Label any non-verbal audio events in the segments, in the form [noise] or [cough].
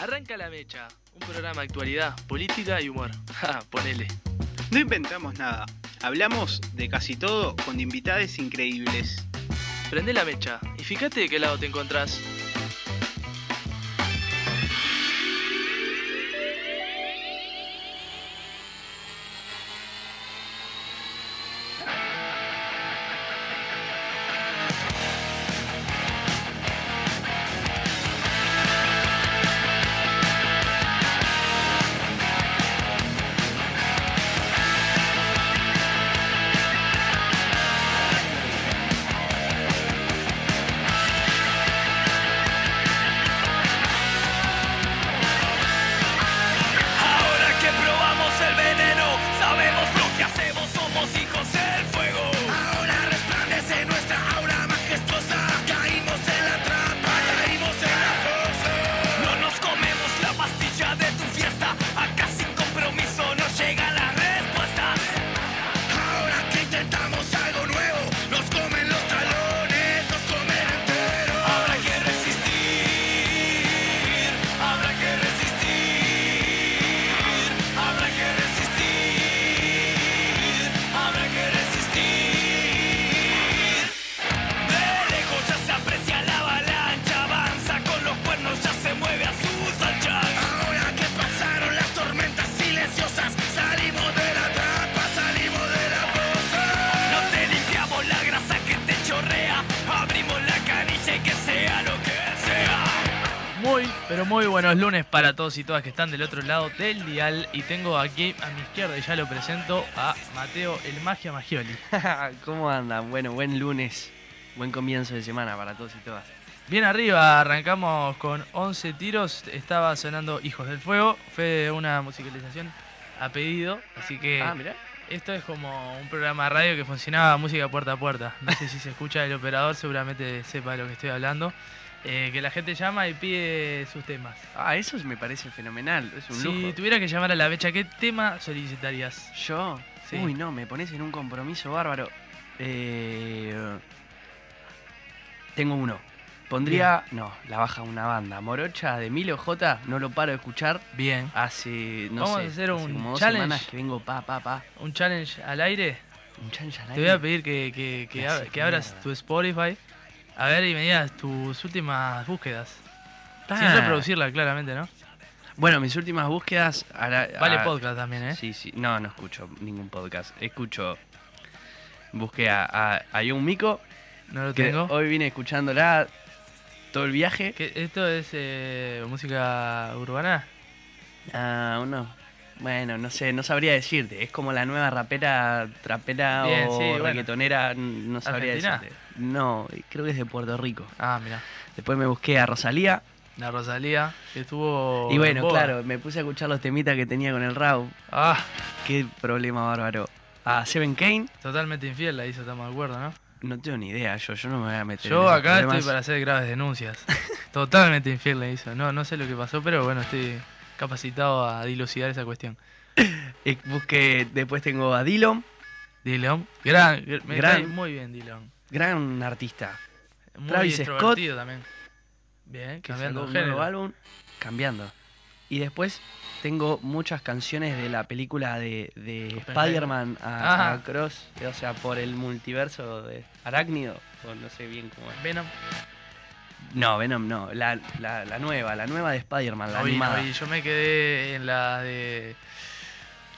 Arranca la mecha, un programa de actualidad, política y humor. [laughs] Ja, ponele. No inventamos nada. Hablamos de casi todo con invitades increíbles. Prende la mecha y fíjate de qué lado te encontrás. Muy, pero muy buenos lunes para todos y todas que están del otro lado del dial. Y tengo aquí a mi izquierda, y ya lo presento, a Mateo el Magia Magioli. [laughs] ¿Cómo andan? Bueno, buen lunes, buen comienzo de semana para todos y todas. Bien arriba, arrancamos con 11 tiros. Estaba sonando Hijos del Fuego. Fue una musicalización a pedido. Así que Ah, mirá. esto es como un programa de radio que funcionaba música puerta a puerta. No sé si se escucha el operador, seguramente sepa de lo que estoy hablando. Eh, que la gente llama y pide sus temas. Ah, eso me parece fenomenal, es un Si lujo. tuviera que llamar a la fecha, ¿qué tema solicitarías? Yo, Sí. uy, no, me pones en un compromiso bárbaro. Eh, tengo uno. Pondría, no, la baja una banda. Morocha de Milo J, no lo paro de escuchar. Bien. Hace, no Vamos sé, a hacer hace un como dos challenge. semanas que vengo pa, pa, pa. Un challenge al aire. Un challenge al Te voy a aire. pedir que, que, que, Me ab- hace que abras tu Spotify. A ver y me digas tus últimas búsquedas. Sin Ah. reproducirla, claramente, ¿no? Bueno, mis últimas búsquedas. a la- Vale a- podcast también, ¿eh? Sí, sí. No, no escucho ningún podcast. Escucho. Busqué a, a, a Young Miko, No lo que tengo. hoy vine escuchándola todo el viaje. ¿Qué- ¿Esto es eh, música urbana? Ah, uno. Bueno, no sé, no sabría decirte. Es como la nueva rapera, trapera Bien, o sí, bueno. reggaetonera, n- no sabría ¿Argentina? decirte. No, creo que es de Puerto Rico. Ah, mira. Después me busqué a Rosalía. La Rosalía, que estuvo. y bueno, claro, me puse a escuchar los temitas que tenía con el Raw. Ah, Qué problema bárbaro. A Seven Kane, totalmente infiel la hizo, estamos de acuerdo, ¿no? no tengo ni idea, yo, yo no me voy a meter Yo acá problemas. estoy para hacer graves denuncias. [laughs] Totalmente infiel le hizo. No, no sé lo que pasó, pero bueno, estoy capacitado a dilucidar esa cuestión. [coughs] Eh, busqué, después tengo a Dillon, Dillon, gran, me Gran- muy bien Dillon. gran artista. Muy Travis Scott. también. Bien, que cambiando un nuevo álbum, cambiando. Y después tengo muchas canciones de la película de, de. Spider-Man a, a Cross, o sea, por el multiverso de Arácnido, o no sé bien cómo es. Venom. No, Venom no, la, la, la nueva, la nueva de Spider-Man, la No vi, no animada. vi. Yo me quedé en la de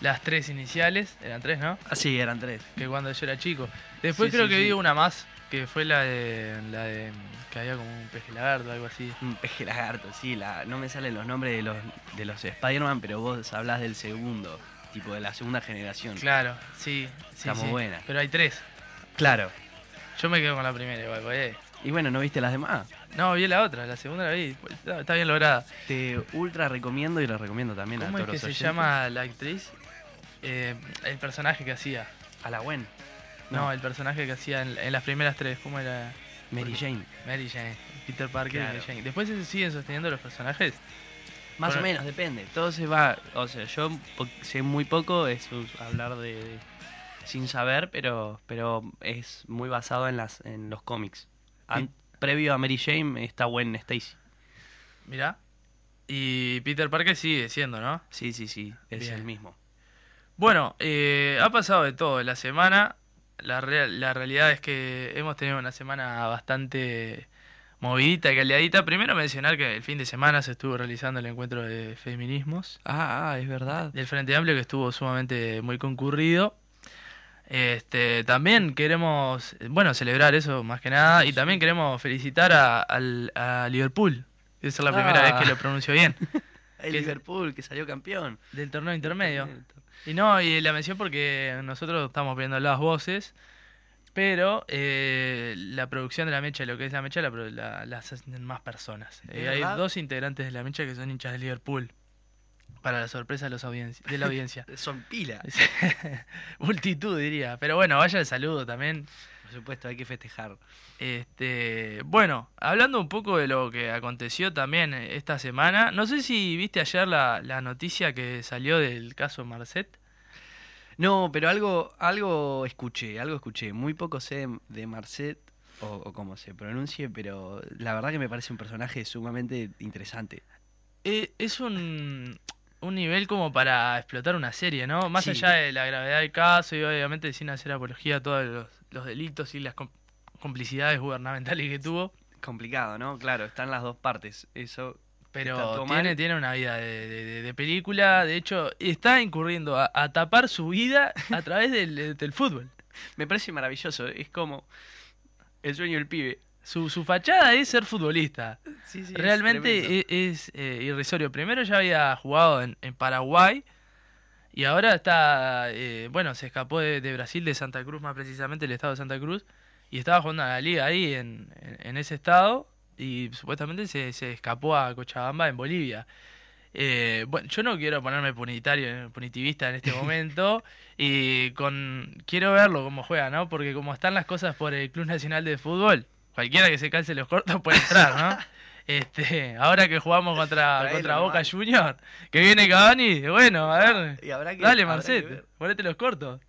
las tres iniciales, eran tres, ¿no? Ah, sí, eran tres. Que cuando yo era chico. Después Sí, creo sí, que sí. vi una más, que fue la de, la de que había como un peje lagarto, algo así. Un peje lagarto, sí, la, no me salen los nombres de los, de los Spider-Man, pero vos hablas del segundo, tipo de la segunda generación. Claro, sí, sí, Está muy buena. Pero hay tres. Claro. Yo me quedo con la primera igual, porque- Y bueno, ¿no viste las demás? No, vi la otra, la segunda la vi. Está, bien lograda. Te ultra recomiendo y lo recomiendo también a ¿Cómo es que se llama la actriz? Eh, el personaje que hacía. A la Gwen. No, No. el personaje que hacía en, en las primeras tres. ¿Cómo era? Mary Jane. Mary Jane. Peter Parker y. Mary Jane. Después se siguen sosteniendo los personajes. Más Bueno. o menos, depende. Todo se va. O sea, yo sé muy poco, es hablar de, de- sin saber, pero, pero es muy basado en las en los cómics. An- previo a Mary Jane está Gwen Stacy. Mirá. Y Peter Parker sigue siendo, ¿no? Sí, sí, sí, es Bien. el mismo. Bueno, eh, ha pasado de todo en la semana. La, real- la realidad es que hemos tenido una semana bastante movidita y caldeadita. Primero mencionar que el fin de semana se estuvo realizando el encuentro de feminismos Ah, ah, es verdad. del Frente Amplio que estuvo sumamente muy concurrido. Este, también queremos, bueno, celebrar eso más que nada y también queremos felicitar a, a Liverpool. Esa es la primera Ah. vez que lo pronuncio bien. [laughs] El Que- Liverpool que salió campeón. Del torneo intermedio. Y no, y la mención porque nosotros estamos viendo las voces, pero eh, la producción de la mecha, lo que es la mecha, la, hacen más personas. ¿De Eh, hay dos integrantes de la mecha que son hinchas de Liverpool, para la sorpresa de, los de la audiencia. [laughs] Son pila. [laughs] Multitud diría, pero bueno, vaya el saludo también. Por supuesto, hay que festejar. Este, bueno, hablando un poco de lo que aconteció también eh, esta semana, no sé si viste ayer la, la noticia que salió del caso Marcet. No, pero algo, algo escuché, algo escuché. Muy poco sé de, de Marcet o, o cómo se pronuncie, pero la verdad que me parece un personaje sumamente interesante. Eh, es un, un nivel como para explotar una serie, ¿no? Más Sí. allá de la gravedad del caso y obviamente sin hacer apología a todos los, los delitos y las com- complicidades gubernamentales que tuvo, Complicado, ¿no? Claro, están las dos partes. Eso pero tiene, tiene una vida de, de- de- de película, de hecho está incurriendo a, a tapar su vida a través del, del fútbol. [laughs] me parece maravilloso. Es como el sueño del pibe. Su, su fachada es ser futbolista. Sí, sí, Realmente es, es, eh, irrisorio. Primero ya había jugado en, en Paraguay y ahora está, eh, bueno, se escapó de, de Brasil, de Santa Cruz más precisamente, el estado de Santa Cruz, y estaba jugando a la liga ahí en, en- en ese estado y supuestamente se, se escapó a Cochabamba en Bolivia. Eh, bueno, yo no quiero ponerme punitario, punitivista en este [laughs] momento y con quiero verlo cómo juega, ¿no? Porque como están las cosas por el Club Nacional de Fútbol, cualquiera que se calce los cortos puede entrar, ¿no? [laughs] Este, ahora que jugamos contra, contra. Boca Junior, que viene Cavani, bueno, a ver, Y habrá que- dale Marcet, ponete los cortos.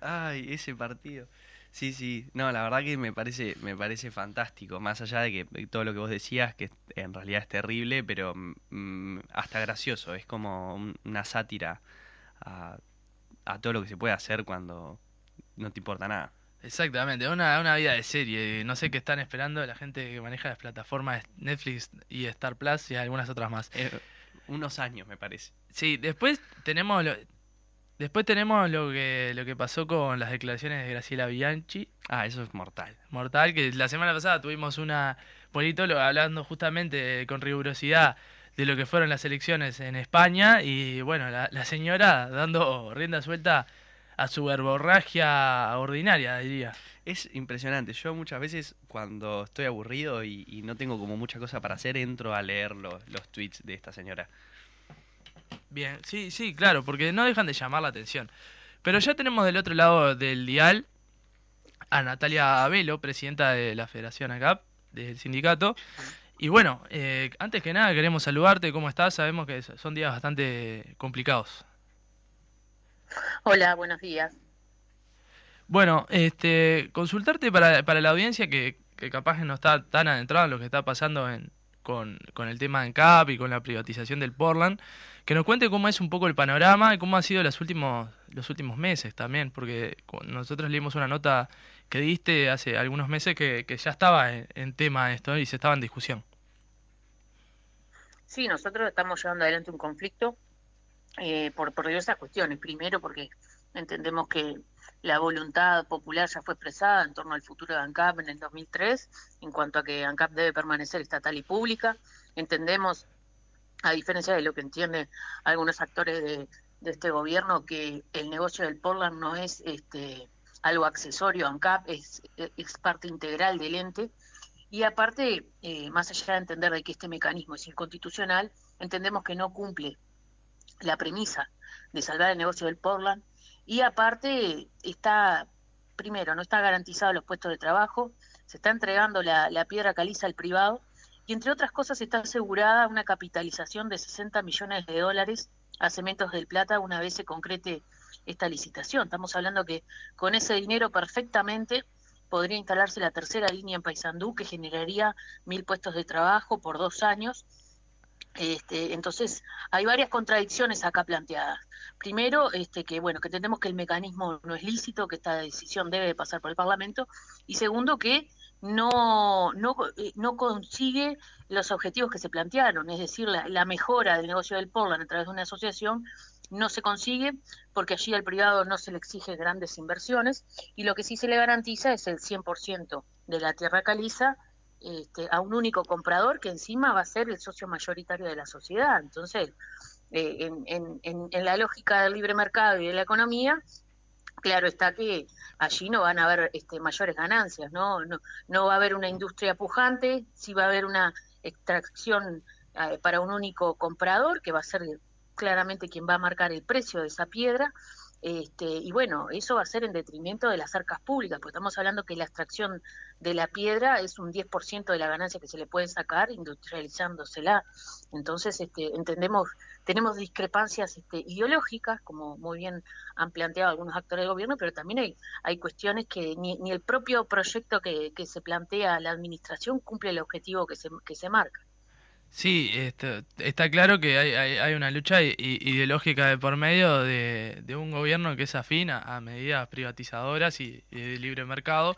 Ay, ese partido. Sí, sí. No, la verdad que me parece, me parece fantástico. Más allá de que todo lo que vos decías, que en realidad es terrible, pero mm, hasta gracioso. Es como un- una sátira a, a todo lo que se puede hacer cuando no te importa nada. Exactamente, una, una vida de serie. No sé qué están esperando la gente que maneja las plataformas Netflix y Star Plus y algunas otras más. Eh, unos años, me parece. Sí, después tenemos lo, después tenemos lo que lo que pasó con las declaraciones de Graciela Bianchi, Ah, eso es mortal. mortal, que la semana pasada tuvimos una politóloga hablando justamente con rigurosidad de lo que fueron las elecciones en España y bueno, la, la señora dando rienda suelta a su verborragia ordinaria, diría. Es impresionante. Yo muchas veces cuando estoy aburrido y, y no tengo como mucha cosa para hacer, entro a leer los, los tweets de esta señora. Bien, sí, sí, claro, porque no dejan de llamar la atención. Pero ya tenemos del otro lado del dial a Natalia Abelo, presidenta de la Federación ACAP, del sindicato. Y bueno, eh, antes que nada queremos saludarte, ¿cómo estás? Sabemos que son días bastante complicados. Hola, buenos días. Bueno, este, consultarte para, para la audiencia que, que capaz no está tan adentrada en lo que está pasando en, con, con el tema de ANCAP y con la privatización del Portland, que nos cuente cómo es un poco el panorama y cómo ha sido los últimos, los últimos meses también, porque nosotros leímos una nota que diste hace algunos meses que, que ya estaba en, en tema esto y se estaba en discusión. Sí, nosotros estamos llevando adelante un conflicto eh, por, diversas cuestiones. Primero, porque entendemos que la voluntad popular ya fue expresada en torno al futuro de ANCAP en el 2003, en cuanto a que ANCAP debe permanecer estatal y pública. Entendemos, a diferencia de lo que entienden algunos actores de, este gobierno, que el negocio del Portland no es este, algo accesorio a ANCAP, es, es parte integral del ente. Y aparte, eh, más allá de entender de que este mecanismo es inconstitucional, entendemos que no cumple la premisa de salvar el negocio del Portland y aparte está, primero, no está garantizado los puestos de trabajo, se está entregando la, la piedra caliza al privado y entre otras cosas está asegurada una capitalización de 60 millones de dólares a Cementos del Plata una vez se concrete esta licitación. Estamos hablando que con ese dinero perfectamente podría instalarse la tercera línea en Paysandú, que generaría mil puestos de trabajo por dos años. Este, entonces, hay varias contradicciones acá planteadas. Primero, este, que bueno, que entendemos que el mecanismo no es lícito, que esta decisión debe pasar por el Parlamento, y segundo, que no, no, eh, no consigue los objetivos que se plantearon, es decir, la, la mejora del negocio del Portland a través de una asociación no se consigue porque allí al privado no se le exige grandes inversiones. Y lo que sí se le garantiza es el 100% de la tierra caliza este, a un único comprador que encima va a ser el socio mayoritario de la sociedad. Entonces, eh, en, en, la lógica del libre mercado y de la economía, claro está que allí no van a haber este, mayores ganancias, ¿no? ¿no? No va a haber una industria pujante, sí va a haber una extracción eh, para un único comprador que va a ser claramente quien va a marcar el precio de esa piedra este, y bueno, eso va a ser en detrimento de las arcas públicas, porque estamos hablando que la extracción de la piedra es un 10% de la ganancia que se le puede sacar industrializándosela. Entonces, este, entendemos, tenemos discrepancias este, ideológicas, como muy bien han planteado algunos actores del gobierno, pero también hay, hay cuestiones que ni, ni el propio proyecto que, que se plantea la administración cumple el objetivo que se, que se marca. Sí, este, está claro que hay, hay, una lucha ideológica de por medio de, un gobierno que es afín a, medidas privatizadoras y, de libre mercado,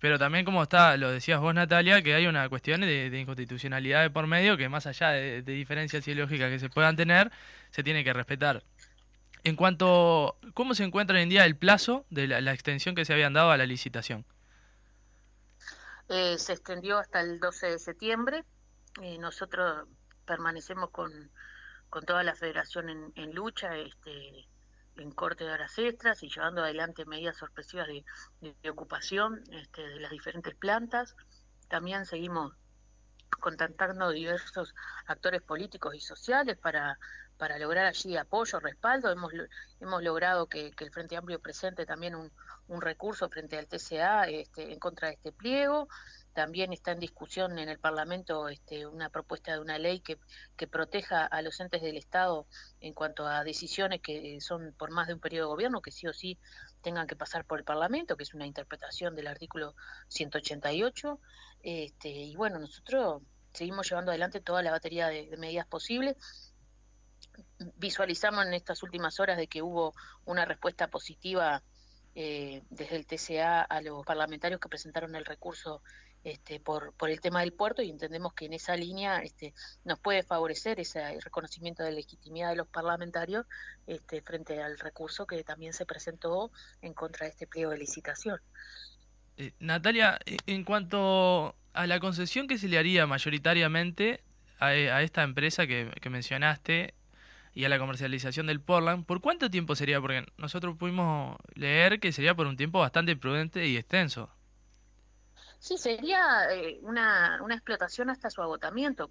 pero también como está, lo decías vos Natalia, que hay una cuestión de, inconstitucionalidad de por medio que más allá de, diferencias ideológicas que se puedan tener, se tiene que respetar. En cuanto, ¿cómo se encuentra hoy en día el plazo de la, extensión que se habían dado a la licitación? Eh, se extendió hasta el 12 de septiembre eh, nosotros permanecemos con, con toda la federación en, lucha, este, en corte de horas extras y llevando adelante medidas sorpresivas de, ocupación este, de las diferentes plantas. También seguimos contactando diversos actores políticos y sociales para, para lograr allí apoyo, respaldo. Hemos, hemos logrado que, que el Frente Amplio presente también un, un recurso frente al TCA este, en contra de este pliego. También está en discusión en el Parlamento este, una propuesta de una ley que, proteja a los entes del Estado en cuanto a decisiones que son por más de un periodo de gobierno, que sí o sí tengan que pasar por el Parlamento, que es una interpretación del artículo 188. Este, y bueno, nosotros seguimos llevando adelante toda la batería de, de medidas posibles visualizamos en estas últimas horas de que hubo una respuesta positiva eh, desde el TCA a los parlamentarios que presentaron el recurso este, por, por el tema del puerto y entendemos que en esa línea este, nos puede favorecer ese reconocimiento de legitimidad de los parlamentarios este, frente al recurso que también se presentó en contra de este pliego de licitación. Eh, Natalia, e, en cuanto a la concesión que se le haría mayoritariamente a, a esta empresa que mencionaste y a la comercialización del Portland, ¿por cuánto tiempo sería? Porque nosotros pudimos leer que sería por un tiempo bastante prudente y extenso. Sí, sería eh, una, una explotación hasta su agotamiento,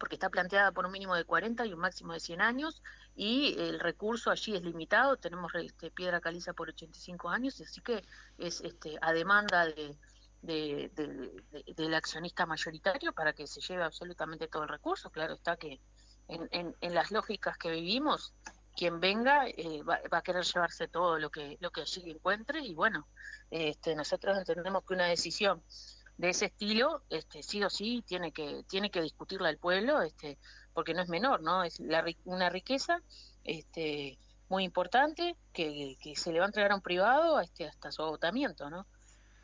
porque está planteada por un mínimo de 40 y un máximo de 100 años, y el recurso allí es limitado, tenemos este, piedra caliza por 85 años, así que es este, a demanda de, de, del accionista mayoritario para que se lleve absolutamente todo el recurso. Claro está que en las lógicas que vivimos, quien venga eh, va, a querer llevarse todo lo que lo que allí encuentre y bueno este, nosotros entendemos que una decisión de ese estilo este, sí o sí tiene que tiene que discutirla el pueblo este porque no es menor no es la, una riqueza este muy importante que, que, se le va a entregar a un privado este hasta su agotamiento no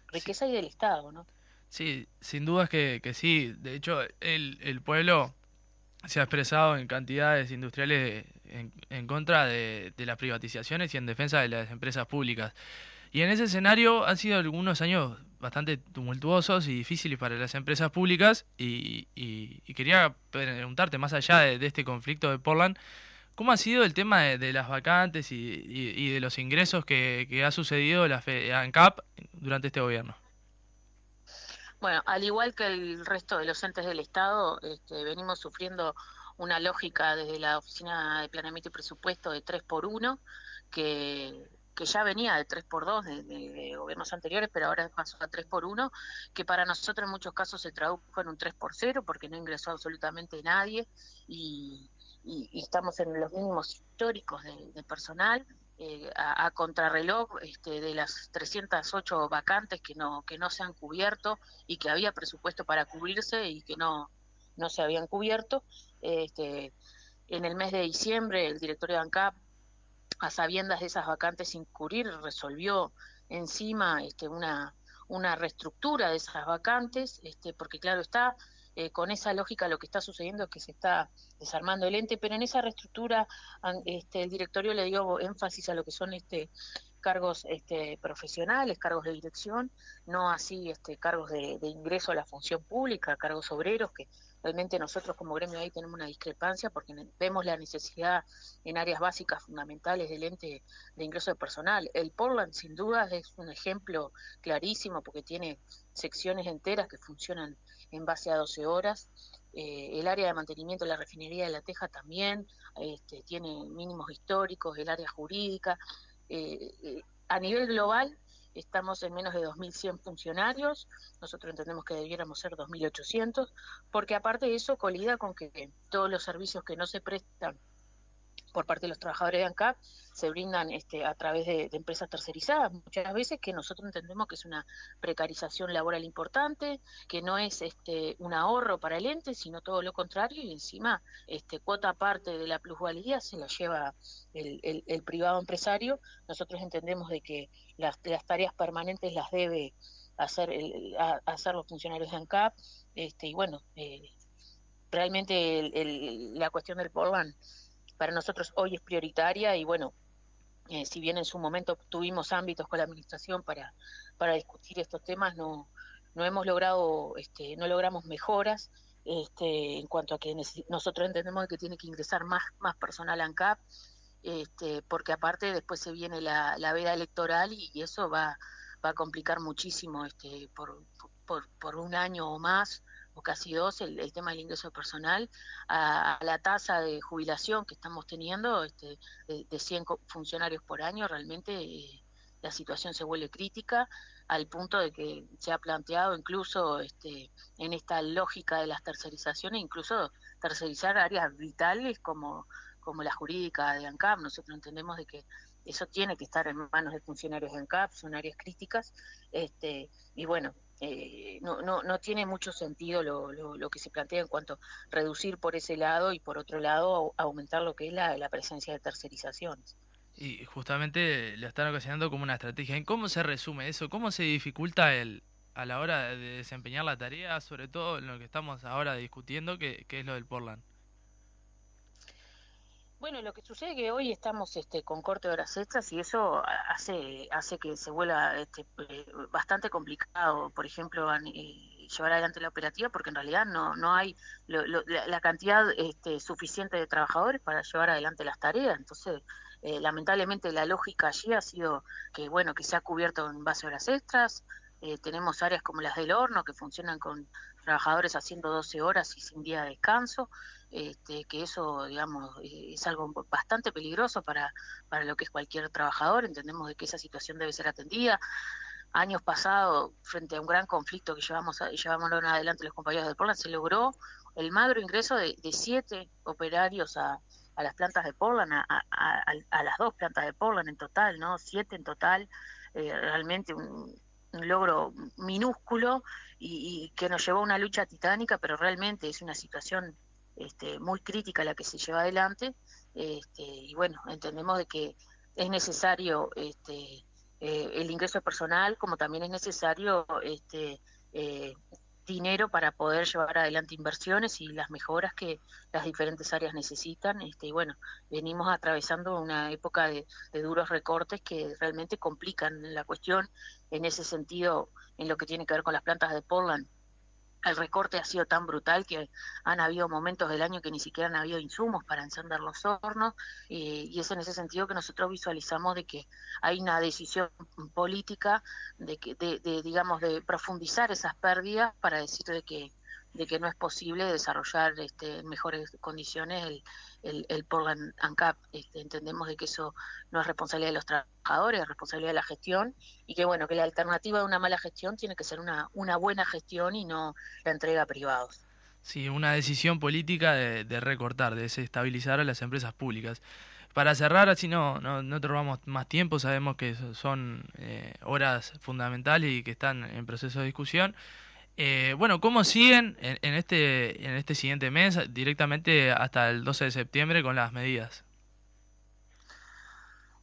riqueza y del estado no sí sin dudas que, que sí. De hecho el, el pueblo se ha expresado en cantidades industriales en, en contra de, las privatizaciones y en defensa de las empresas públicas. Y en ese escenario han sido algunos años bastante tumultuosos y difíciles para las empresas públicas y, quería preguntarte, más allá de, este conflicto de Portland, ¿cómo ha sido el tema de, las vacantes y, de los ingresos que, que ha sucedido la ANCAP durante este gobierno? Bueno, al igual que el resto de los entes del Estado, este, venimos sufriendo una lógica desde la Oficina de Planeamiento y Presupuesto de 3 por 1 que, ya venía de 3 por 2 de, gobiernos anteriores, pero ahora pasó a 3 por 1 que para nosotros en muchos casos se tradujo en un 3 por 0 porque no ingresó absolutamente nadie y, y, estamos en los mínimos históricos de personal eh, a, contrarreloj este, de las 308 vacantes que no que no se han cubierto y que había presupuesto para cubrirse y que no no se habían cubierto. Este, en el mes de diciembre, el directorio de ANCAP, a sabiendas de esas vacantes sin cubrir, resolvió encima este, una, una reestructura de esas vacantes, este, porque claro está, eh, con esa lógica lo que está sucediendo es que se está desarmando el ente, pero en esa reestructura este, el directorio le dio énfasis a lo que son este cargos este, profesionales, cargos de dirección, no así este, cargos de, ingreso a la función pública, cargos obreros, que realmente nosotros como gremio ahí tenemos una discrepancia porque vemos la necesidad en áreas básicas fundamentales del ente de ingreso de personal. El Portland sin duda es un ejemplo clarísimo porque tiene secciones enteras que funcionan en base a 12 horas. Eh, el área de mantenimiento de la refinería de La Teja también este, tiene mínimos históricos, el área jurídica. Eh, eh, a nivel global estamos en menos de 2.100 funcionarios, nosotros entendemos que debiéramos ser 2.800, porque aparte de eso colida con que todos los servicios que no se prestan por parte de los trabajadores de ANCAP se brindan este, a través de, empresas tercerizadas, muchas veces que nosotros entendemos que es una precarización laboral importante, que no es este, un ahorro para el ente, sino todo lo contrario, y encima este, cuota parte de la plusvalía se la lleva el, privado empresario. Nosotros entendemos de que las, tareas permanentes las debe hacer, hacer los funcionarios de ANCAP, este, y bueno, eh, realmente la cuestión del Portland para nosotros hoy es prioritaria y bueno, eh, si bien en su momento tuvimos ámbitos con la administración para, para discutir estos temas, no, no hemos logrado, este, no logramos mejoras este, en cuanto a que nosotros entendemos que tiene que ingresar más, más personal a ANCAP, este, porque aparte después se viene la, la veda electoral y, eso va, va a complicar muchísimo este, por, por, por un año o más casi dos, el, tema del ingreso personal, a, la tasa de jubilación que estamos teniendo este, de, de 100 funcionarios por año, realmente eh, la situación se vuelve crítica al punto de que se ha planteado incluso este, en esta lógica de las tercerizaciones, incluso tercerizar áreas vitales como, como la jurídica de ANCAP. Nosotros entendemos de que eso tiene que estar en manos de funcionarios de ANCAP, son áreas críticas, este, y bueno, eh, no, no, no tiene mucho sentido lo, lo, que se plantea en cuanto a reducir por ese lado y por otro lado aumentar lo que es la, la presencia de tercerizaciones. Y justamente lo están ocasionando como una estrategia. ¿En cómo se resume eso? ¿Cómo se dificulta el, a la hora de desempeñar la tarea, sobre todo en lo que estamos ahora discutiendo, que, que es lo del Portland? Bueno, lo que sucede es que hoy estamos este, con corte de horas extras y eso hace que se vuelva este, eh, bastante complicado, por ejemplo, eh, llevar adelante la operativa, porque en realidad no no hay la, cantidad este, suficiente de trabajadores para llevar adelante las tareas. Entonces, eh, lamentablemente la lógica allí ha sido que bueno que se ha cubierto en base a horas extras. tenemos áreas como las del horno que funcionan con trabajadores haciendo 12 horas y sin día de descanso este, que eso, digamos, eh, es algo bastante peligroso para, para lo que es cualquier trabajador. Entendemos de que esa situación debe ser atendida. Años pasados, frente a un gran conflicto que llevamos, llevamos adelante los compañeros de Portland, se logró el magro ingreso de, siete operarios a, a, las plantas de Portland, a, a, las dos plantas de Portland en total, ¿no? Siete en total, eh, realmente un, un logro minúsculo y, y, que nos llevó a una lucha titánica, pero realmente es una situación este, muy crítica la que se lleva adelante este, y bueno, entendemos de que es necesario este, eh, el ingreso personal como también es necesario este, eh, dinero para poder llevar adelante inversiones y las mejoras que las diferentes áreas necesitan. Este, y bueno, venimos atravesando una época de, de, duros recortes que realmente complican la cuestión en ese sentido, en lo que tiene que ver con las plantas de Portland el recorte ha sido tan brutal que han habido momentos del año que ni siquiera han habido insumos para encender los hornos y es en ese sentido que nosotros visualizamos de que hay una decisión política de que de, digamos de profundizar esas pérdidas para decir de que de que no es posible desarrollar este, en mejores condiciones el, el, el Portland ANCAP. Este, entendemos de que eso no es responsabilidad de los trabajadores, es responsabilidad de la gestión y que bueno, que la alternativa de una mala gestión tiene que ser una, una buena gestión y no la entrega a privados. Sí, una decisión política de, recortar, de desestabilizar a las empresas públicas. Para cerrar, así no, no, no te robamos más tiempo, sabemos que son eh, horas fundamentales y que están en proceso de discusión. Eh, bueno, ¿cómo siguen en, en este, en este siguiente mes, directamente hasta el 12 de septiembre con las medidas?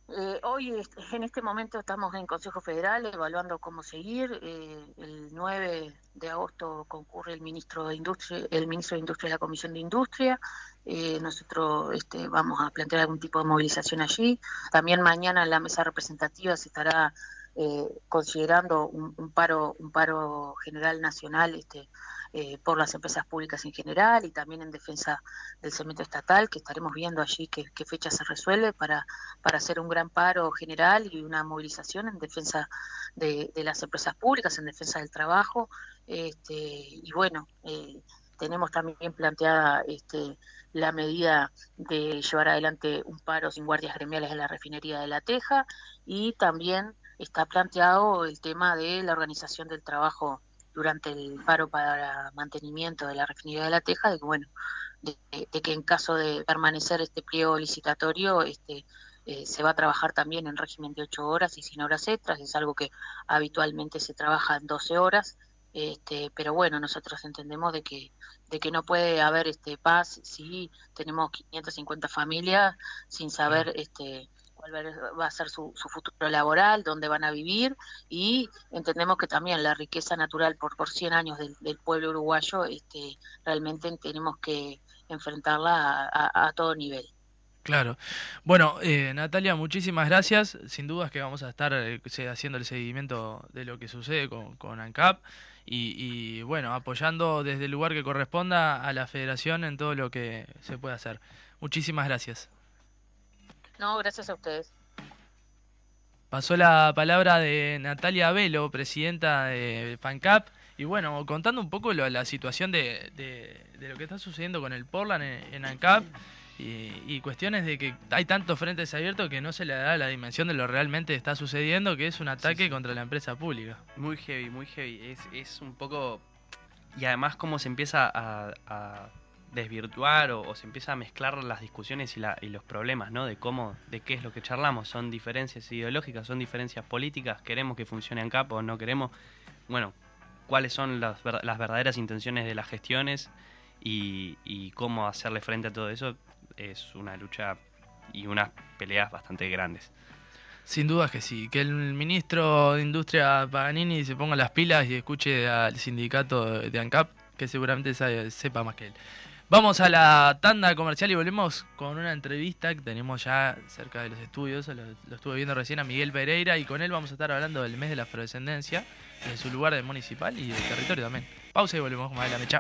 Eh, hoy, en este momento, estamos en Consejo Federal evaluando cómo seguir. Eh, el 9 de agosto concurre el ministro de Industria, el ministro de Industria de la Comisión de Industria. Eh, nosotros este, vamos a plantear algún tipo de movilización allí. También mañana en la mesa representativa se estará eh, considerando un, un paro, un paro general nacional, este, eh, por las empresas públicas en general y también en defensa del cemento estatal, que estaremos viendo allí qué, qué fecha se resuelve para para hacer un gran paro general y una movilización en defensa de, de las empresas públicas, en defensa del trabajo. Este, y bueno, eh, tenemos también planteada este, la medida de llevar adelante un paro sin guardias gremiales en la refinería de La Teja y también está planteado el tema de la organización del trabajo durante el paro para mantenimiento de la refinería de La Teja, de que bueno, de, de que en caso de permanecer este pliego licitatorio, este, eh, se va a trabajar también en régimen de 8 horas y sin horas extras, es algo que habitualmente se trabaja en 12 horas, este, pero bueno, nosotros entendemos de que de que no puede haber este paz si tenemos 550 familias sin saber este va a ser su, su futuro laboral, dónde van a vivir y entendemos que también la riqueza natural por, por 100 años del, pueblo uruguayo este, realmente tenemos que enfrentarla a, todo nivel. Claro. Bueno, eh, Natalia, muchísimas gracias. Sin dudas que vamos a estar eh, haciendo el seguimiento de lo que sucede con, con ANCAP y, y, bueno, apoyando desde el lugar que corresponda a la federación en todo lo que se pueda hacer. Muchísimas gracias. No, gracias a ustedes. Pasó la palabra de Natalia Velo, presidenta de FANCAP, y bueno, contando un poco lo- la situación de, de- de lo que está sucediendo con el Portland en, en ANCAP y, y cuestiones de que hay tantos frentes abiertos que no se le da la dimensión de lo realmente está sucediendo, que es un ataque sí. contra la empresa pública. Muy heavy, muy heavy. Es, es un poco... Y además cómo se empieza a, a desvirtuar o, se empieza a mezclar las discusiones y, la- y los problemas, ¿no? De cómo, de qué es lo que charlamos. Son diferencias ideológicas, son diferencias políticas. ¿Queremos que funcione en capo o no queremos? Bueno, ¿cuáles son las, ver- las verdaderas intenciones de las gestiones y, cómo hacerle frente a todo eso? Es una lucha y unas peleas bastante grandes. Sin dudas que sí, que el ministro de Industria Paganini se ponga las pilas y escuche al sindicato de ANCAP, que seguramente sepa más que él. Vamos a la tanda comercial y volvemos con una entrevista que tenemos ya cerca de los estudios, lo, estuve viendo recién a Miguel Pereira y con él vamos a estar hablando del mes de la afrodescendencia, de su lugar de municipal y del territorio también. Pausa y volvemos con más de la mecha.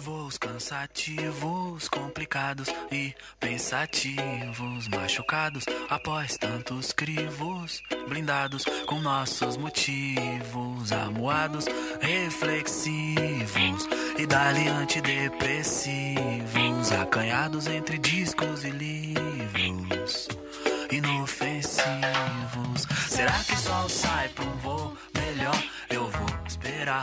Voos cansativos, complicados e pensativos, machucados após tantos crivos, blindados com nossos motivos, amuados, reflexivos e dali antidepressivos, acanhados entre discos e livros inofensivos. Será que o sol sai pra um voo melhor? Eu vou esperar,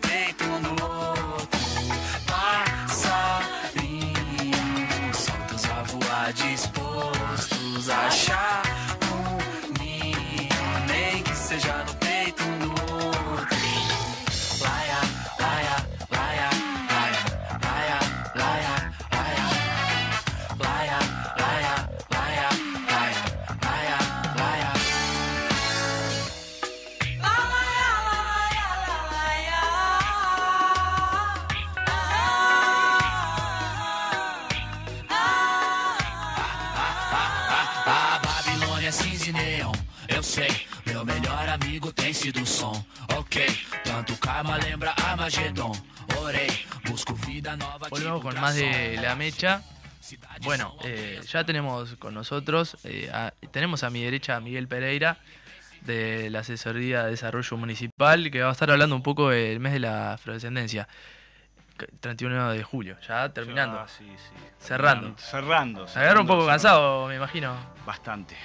Volvemos con más de la mecha. Bueno, eh, ya tenemos con nosotros, eh, a- tenemos a mi derecha a Miguel Pereira de la Asesoría de Desarrollo Municipal, que va a estar hablando un poco del mes de la afrodescendencia. C- 31 de julio, ya terminando. Ah, sí, sí. Cerrando. Cerrando. Se agarra un poco cerrando. cansado, me imagino. Bastante.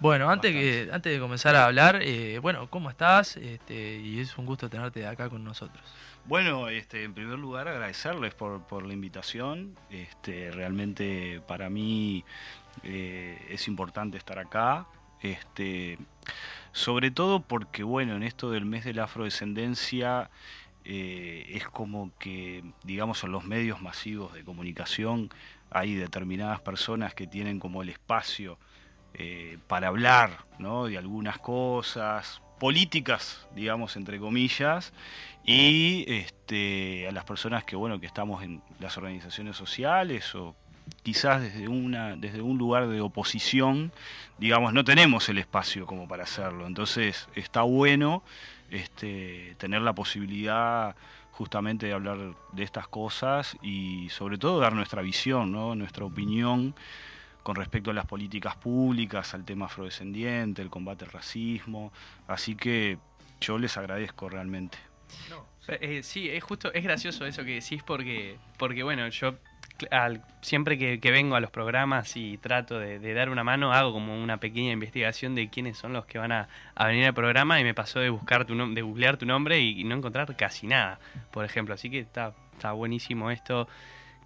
Bueno, antes, que, antes de comenzar a hablar, eh, bueno, ¿cómo estás? Este, y es un gusto tenerte acá con nosotros. Bueno, este, en primer lugar agradecerles por, por la invitación. Este, realmente para mí eh, es importante estar acá. Este, sobre todo porque, bueno, en esto del mes de la afrodescendencia eh, es como que, digamos, en los medios masivos de comunicación hay determinadas personas que tienen como el espacio eh, para hablar ¿no? de algunas cosas políticas, digamos, entre comillas, y este, a las personas que, bueno, que estamos en las organizaciones sociales o quizás desde, una, desde un lugar de oposición, digamos, no tenemos el espacio como para hacerlo. Entonces está bueno este, tener la posibilidad justamente de hablar de estas cosas y sobre todo dar nuestra visión, ¿no? nuestra opinión con respecto a las políticas públicas, al tema afrodescendiente, el combate al racismo. Así que yo les agradezco realmente. Eh, sí, es justo, es gracioso eso que decís porque, porque bueno, yo al- siempre que, vengo a los programas y trato de, dar una mano, hago como una pequeña investigación de quiénes son los que van a, venir al programa y me pasó de buscar tu de googlear tu nombre y, no encontrar casi nada, por ejemplo. Así que está, está buenísimo esto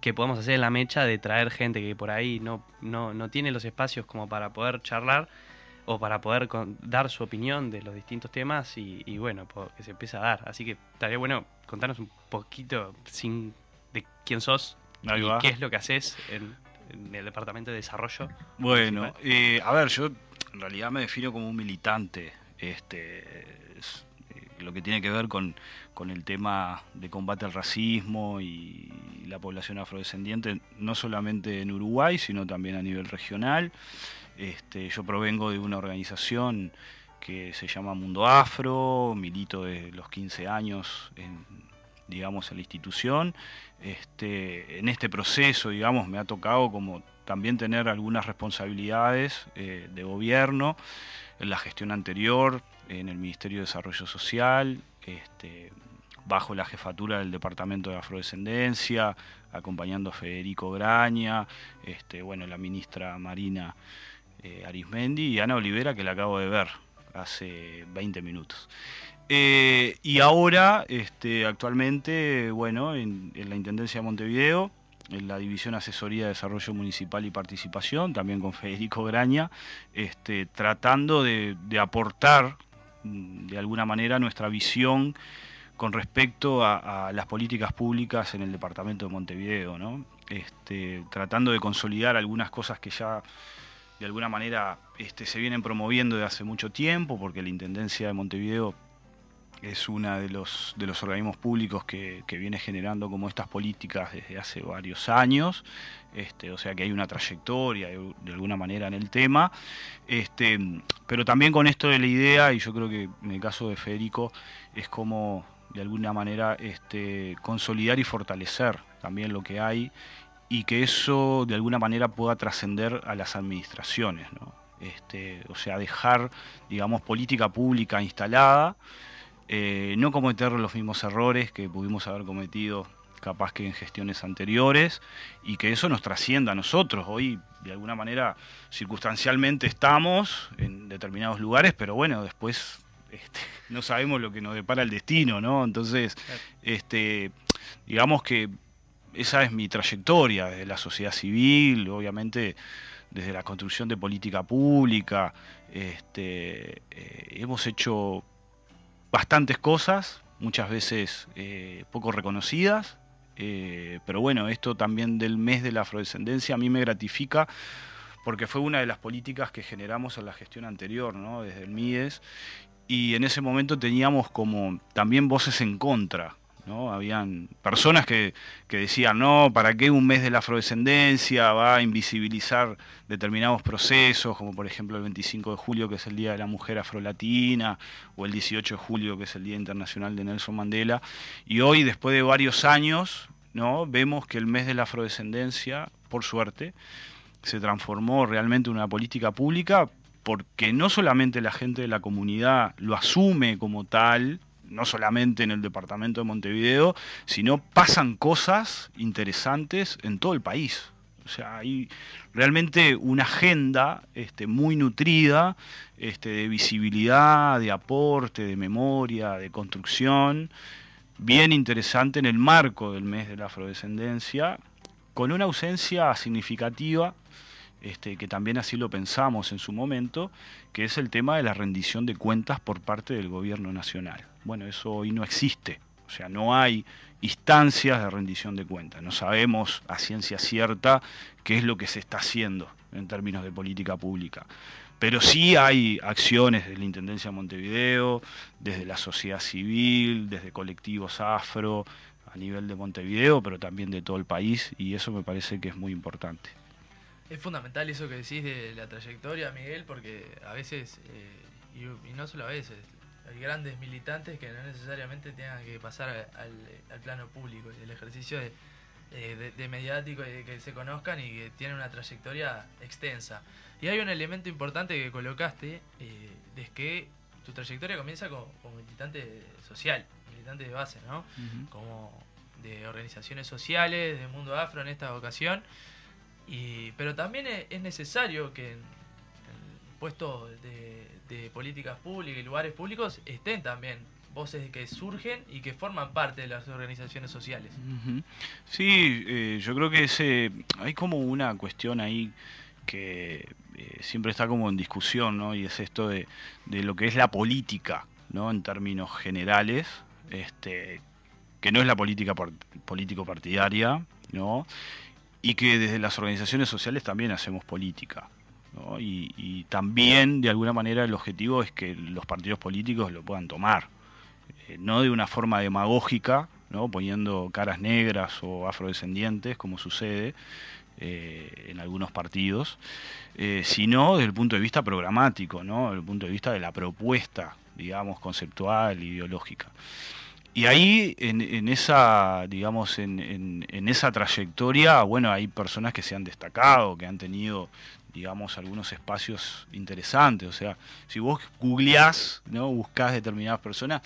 que podemos hacer en la mecha de traer gente que por ahí no, no, no tiene los espacios como para poder charlar o para poder con- dar su opinión de los distintos temas y, y bueno, po- que se empiece a dar. Así que estaría bueno contarnos un poquito sin de quién sos Ahí y va. qué es lo que haces en, en el Departamento de Desarrollo. Bueno, eh, a ver, yo en realidad me defino como un militante. Este, es, lo que tiene que ver con, con el tema de combate al racismo y la población afrodescendiente, no solamente en Uruguay, sino también a nivel regional. Este, yo provengo de una organización que se llama Mundo Afro, milito de los 15 años en, digamos, en la institución. Este, en este proceso, digamos, me ha tocado como también tener algunas responsabilidades eh, de gobierno en la gestión anterior, en el Ministerio de Desarrollo Social, este, bajo la jefatura del Departamento de Afrodescendencia, acompañando a Federico Graña, este, bueno, la ministra Marina eh, Arismendi y Ana Olivera, que la acabo de ver hace 20 minutos. Eh, y ahora, este, actualmente, bueno, en, la Intendencia de Montevideo, en la División Asesoría de Desarrollo Municipal y Participación, también con Federico Graña, este, tratando de, aportar mm, de alguna manera nuestra visión con respecto a, las políticas públicas en el departamento de Montevideo, ¿no? Este, tratando de consolidar algunas cosas que ya de alguna manera este, se vienen promoviendo de hace mucho tiempo, porque la Intendencia de Montevideo es uno de los, de los organismos públicos que, que viene generando como estas políticas desde hace varios años, este, o sea que hay una trayectoria de, de alguna manera en el tema, este, pero también con esto de la idea, y yo creo que en el caso de Federico es como de alguna manera este, consolidar y fortalecer también lo que hay y que eso de alguna manera pueda trascender a las administraciones, ¿no? Este, o sea, dejar, digamos, política pública instalada, eh, no cometer los mismos errores que pudimos haber cometido capaz que en gestiones anteriores y que eso nos trascienda a nosotros. Hoy, de alguna manera, circunstancialmente estamos en determinados lugares, pero bueno, después [laughs] este, no sabemos lo que nos depara el destino, ¿no? Entonces, este, digamos que esa es mi trayectoria desde la sociedad civil, obviamente desde la construcción de política pública. Este, eh, hemos hecho bastantes cosas, muchas veces eh, poco reconocidas, eh, pero bueno, esto también del mes de la afrodescendencia a mí me gratifica porque fue una de las políticas que generamos en la gestión anterior, ¿no? desde el MIDES, y en ese momento teníamos como también voces en contra ¿no? Habían personas que, que decían, no, ¿para qué un mes de la afrodescendencia va a invisibilizar determinados procesos, como por ejemplo el 25 de julio, que es el Día de la Mujer Afrolatina, o el 18 de julio, que es el Día Internacional de Nelson Mandela? Y hoy, después de varios años, ¿no? vemos que el mes de la afrodescendencia, por suerte, se transformó realmente en una política pública porque no solamente la gente de la comunidad lo asume como tal, no solamente en el departamento de Montevideo, sino pasan cosas interesantes en todo el país. O sea, hay realmente una agenda este, muy nutrida este, de visibilidad, de aporte, de memoria, de construcción, bien interesante en el marco del mes de la afrodescendencia, con una ausencia significativa este, que también así lo pensamos en su momento, que es el tema de la rendición de cuentas por parte del gobierno nacional. Bueno, eso hoy no existe, o sea, no hay instancias de rendición de cuentas, no sabemos a ciencia cierta qué es lo que se está haciendo en términos de política pública. Pero sí hay acciones de la Intendencia de Montevideo, desde la sociedad civil, desde colectivos afro, a nivel de Montevideo, pero también de todo el país, y eso me parece que es muy importante. Es fundamental eso que decís de la trayectoria, Miguel, porque a veces, eh, y, y no solo a veces, hay grandes militantes que no necesariamente tengan que pasar al, al plano público. El ejercicio de, eh, de, de mediático y de que se conozcan y que tienen una trayectoria extensa. Y hay un elemento importante que colocaste, eh, es que tu trayectoria comienza como, como militante social, militante de base, ¿no? Como de organizaciones sociales, del mundo afro en esta ocasión. Y, pero también es, es necesario que en, puestos de, de políticas públicas y lugares públicos estén también voces que surgen y que forman parte de las organizaciones sociales. Sí, eh, yo creo que ese, hay como una cuestión ahí que eh, siempre está como en discusión, ¿no? Y es esto de, de lo que es la política, ¿no? En términos generales, este, que no es la política par- político-partidaria, ¿no? Y que desde las organizaciones sociales también hacemos política. ¿no? Y, también, de alguna manera, el objetivo es que los partidos políticos lo puedan tomar eh, no de una forma demagógica, ¿no? poniendo caras negras o afrodescendientes, como sucede eh, en algunos partidos, eh, sino desde el punto de vista programático, ¿no? desde el punto de vista de la propuesta, digamos, conceptual, ideológica. Y ahí, en, en esa, digamos, en, en- en esa trayectoria, bueno, hay personas que se han destacado, que han tenido, digamos, algunos espacios interesantes. O sea, si vos googleás, ¿no? Buscás determinadas personas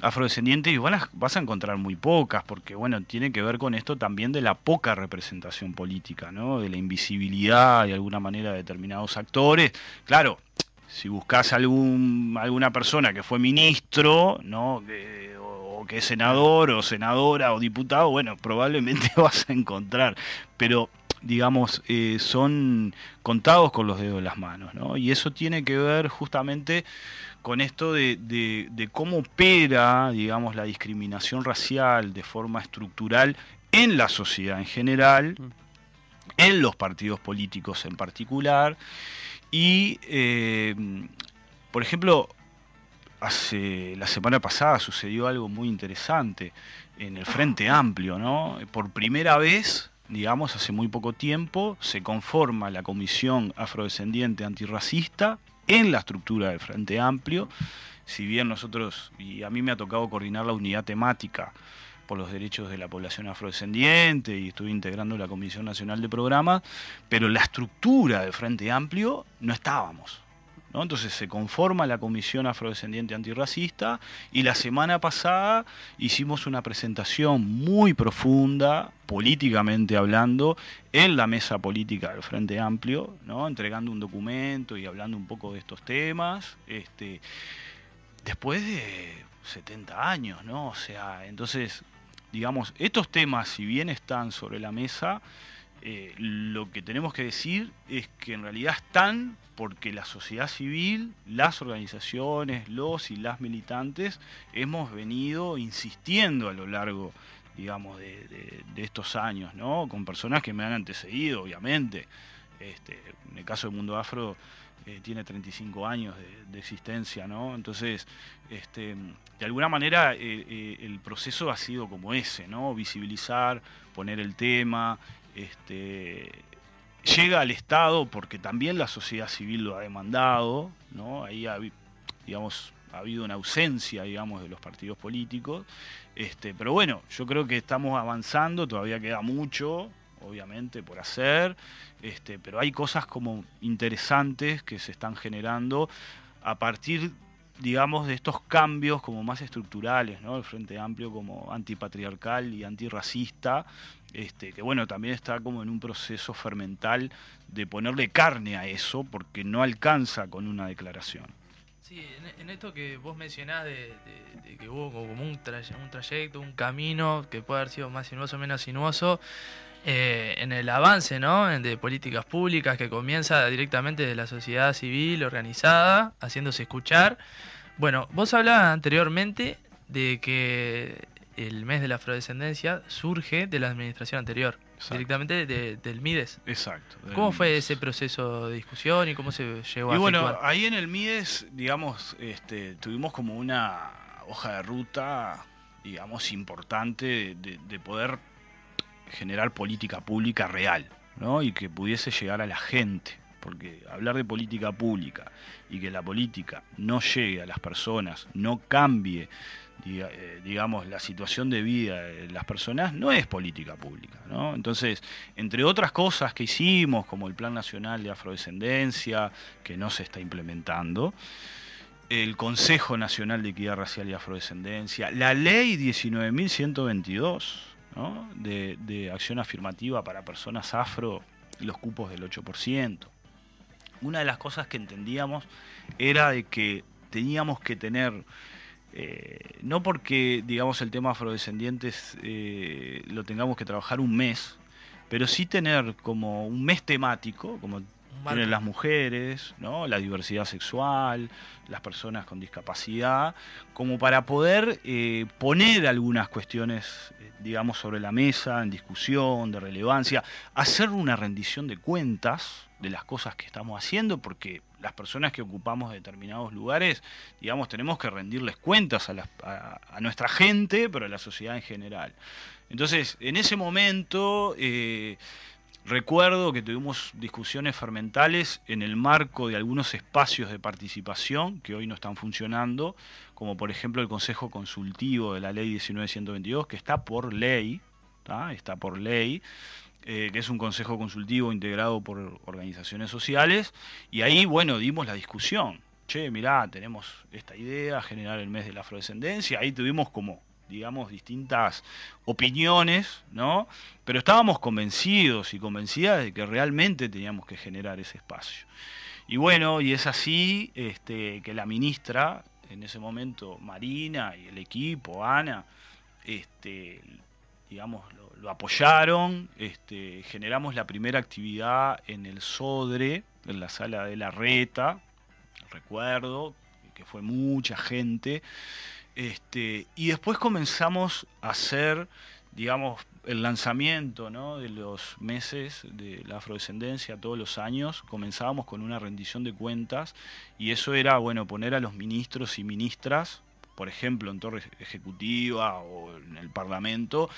afrodescendientes y vas a encontrar muy pocas, porque, bueno, tiene que ver con esto también de la poca representación política, ¿no? De la invisibilidad, de alguna manera, de determinados actores. Claro, si buscas algún, alguna persona que fue ministro, ¿no? Que- o, que es senador o senadora o diputado, bueno, probablemente [laughs] vas a encontrar, pero digamos, eh, son contados con los dedos de las manos, ¿no? Y eso tiene que ver justamente con esto de, de- de cómo opera, digamos, la discriminación racial de forma estructural en la sociedad en general, en los partidos políticos en particular, y, eh, por ejemplo, hace la semana pasada sucedió algo muy interesante en el Frente Amplio, ¿no? Por primera vez, digamos, hace muy poco tiempo, se conforma la Comisión Afrodescendiente Antirracista en la estructura del Frente Amplio. Si bien nosotros, y a mí me ha tocado coordinar la unidad temática por los derechos de la población afrodescendiente y estuve integrando la Comisión Nacional de Programas, pero la estructura del Frente Amplio no estábamos. Entonces se conforma la Comisión Afrodescendiente Antirracista y la semana pasada hicimos una presentación muy profunda, políticamente hablando, en la mesa política del Frente Amplio, entregando un documento y hablando un poco de estos temas. Este, después de 70 años, ¿no? O sea, entonces, digamos, estos temas, si bien están sobre la mesa, eh, lo que tenemos que decir es que en realidad están porque la sociedad civil, las organizaciones, los y las militantes hemos venido insistiendo a lo largo, digamos, de, estos años, ¿no? Con personas que me han antecedido, obviamente. Este, en el caso del mundo afro, eh, tiene 35 años de, de existencia, ¿no? Entonces, este, de alguna manera eh, eh, el proceso ha sido como ese, ¿no? Visibilizar, poner el tema, este, llega al Estado porque también la sociedad civil lo ha demandado. Ahí ha, digamos, ha habido una ausencia, digamos, de los partidos políticos. Este, pero bueno, yo creo que estamos avanzando, todavía queda mucho, obviamente, por hacer, este, pero hay cosas como interesantes que se están generando a partir, digamos, de estos cambios como más estructurales, ¿no? El Frente Amplio como antipatriarcal y antirracista, este, que bueno, también está como en un proceso fermental de ponerle carne a eso, porque no alcanza con una declaración. Sí, en, esto que vos mencionás de, que hubo como un, tray- un trayecto, un camino que puede haber sido más sinuoso o menos sinuoso, eh, en el avance ¿no? De políticas públicas que comienza directamente de la sociedad civil organizada, haciéndose escuchar. Bueno, vos hablabas anteriormente de que el mes de la afrodescendencia surge de la administración anterior, Exacto. directamente de- del MIDES. Exacto. ¿Cómo fue ese proceso de discusión y cómo se llegó Y a bueno, efectuar? ahí en el MIDES, digamos, este, tuvimos como una hoja de ruta, digamos, importante de, de- de poder generar política pública real, ¿no? Y que pudiese llegar a la gente. Porque hablar de política pública y que la política no llegue a las personas, no cambie, diga- eh, digamos, la situación de vida de las personas, no es política pública, ¿no? Entonces, entre otras cosas que hicimos, como el Plan Nacional de Afrodescendencia, que no se está implementando, el Consejo Nacional de Equidad Racial y Afrodescendencia, la Ley 19.122 ¿no? de, de acción afirmativa para personas afro, los cupos del 8%. Una de las cosas que entendíamos era de que teníamos que tener, eh, no porque digamos el tema afrodescendientes eh, lo tengamos que trabajar un mes, pero sí tener como un mes temático, como tienen las mujeres, ¿no? la diversidad sexual, las personas con discapacidad, como para poder eh, poner algunas cuestiones, digamos, sobre la mesa, en discusión, de relevancia, hacer una rendición de cuentas de las cosas que estamos haciendo, porque las personas que ocupamos determinados lugares, digamos, tenemos que rendirles cuentas a, a- a nuestra gente, pero a la sociedad en general. Entonces, en ese momento... eh, Recuerdo que tuvimos discusiones fermentales en el marco de algunos espacios de participación que hoy no están funcionando, como por ejemplo el Consejo Consultivo de la Ley 19122, que está por ley, ¿tá? está por ley, eh, que es un consejo consultivo integrado por organizaciones sociales, y ahí, bueno, dimos la discusión. Che, mirá, tenemos esta idea, generar el mes de la afrodescendencia, ahí tuvimos como digamos, distintas opiniones, ¿no? Pero estábamos convencidos y convencidas de que realmente teníamos que generar ese espacio. Y bueno, y es así este, que la ministra, en ese momento Marina y el equipo, Ana, este, digamos, lo, lo apoyaron, este, generamos la primera actividad en el Sodre, en la sala de la Reta, recuerdo, que fue mucha gente, este, y después comenzamos a hacer, digamos, el lanzamiento ¿no? de los meses de la afrodescendencia todos los años. Comenzábamos con una rendición de cuentas y eso era, bueno, poner a los ministros y ministras, por ejemplo, en Torre Ejecutiva o en el Parlamento,